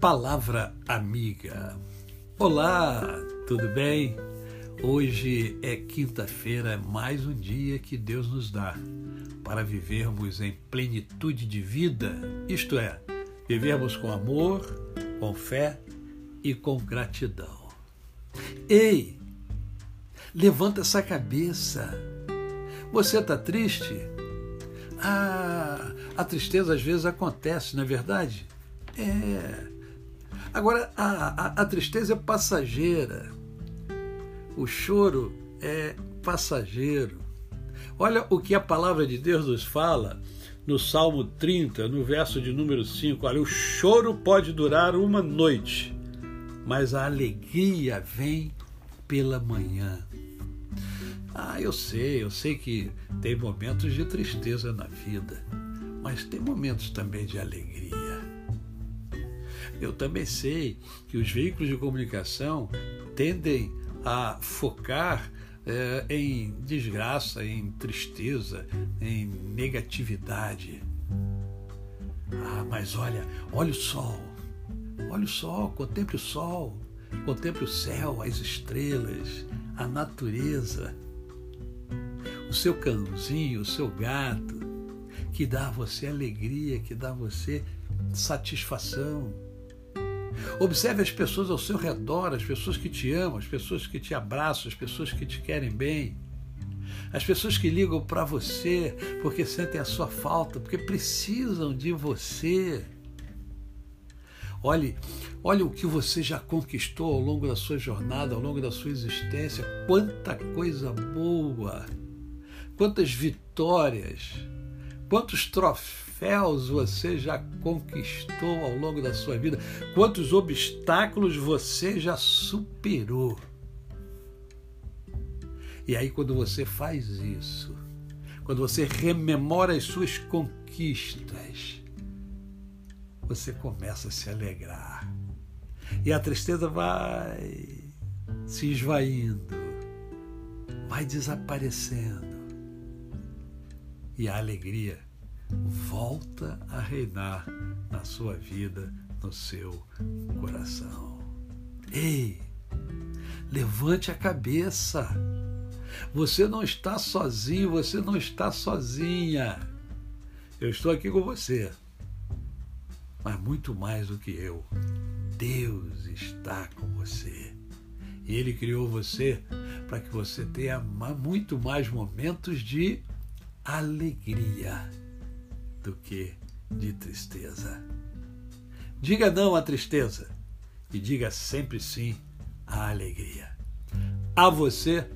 Palavra Amiga. Olá, tudo bem? Hoje é quinta-feira, mais um dia que Deus nos dá para vivermos em plenitude de vida, isto é, vivermos com amor, com fé e com gratidão. Ei, levanta essa cabeça. Você está triste? Ah, a tristeza às vezes acontece, não é verdade? É. Agora, a, a, a tristeza é passageira. O choro é passageiro. Olha o que a palavra de Deus nos fala no Salmo 30, no verso de número 5. Olha, o choro pode durar uma noite, mas a alegria vem pela manhã. Ah, eu sei, eu sei que tem momentos de tristeza na vida, mas tem momentos também de alegria. Eu também sei que os veículos de comunicação tendem a focar é, em desgraça, em tristeza, em negatividade. Ah, mas olha, olha o sol, olha o sol, contemple o sol, contemple o céu, as estrelas, a natureza, o seu cãozinho, o seu gato, que dá a você alegria, que dá a você satisfação. Observe as pessoas ao seu redor, as pessoas que te amam, as pessoas que te abraçam, as pessoas que te querem bem. As pessoas que ligam para você porque sentem a sua falta, porque precisam de você. Olhe, olhe o que você já conquistou ao longo da sua jornada, ao longo da sua existência. Quanta coisa boa, quantas vitórias, quantos troféus troféus você já conquistou ao longo da sua vida? Quantos obstáculos você já superou? E aí, quando você faz isso, quando você rememora as suas conquistas, você começa a se alegrar. E a tristeza vai se esvaindo, vai desaparecendo. E a alegria volta a reinar na sua vida, no seu coração. Ei, levante a cabeça. Você não está sozinho, você não está sozinha. Eu estou aqui com você. Mas muito mais do que eu, Deus está com você. E Ele criou você para que você tenha muito mais momentos de alegria do que de tristeza. Diga não à tristeza e diga sempre sim à alegria. A você,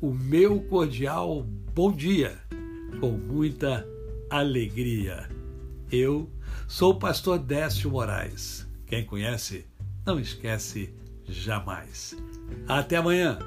o meu cordial bom dia, com muita alegria. Eu sou o pastor Décio Moraes. Quem conhece, não esquece jamais. Até amanhã.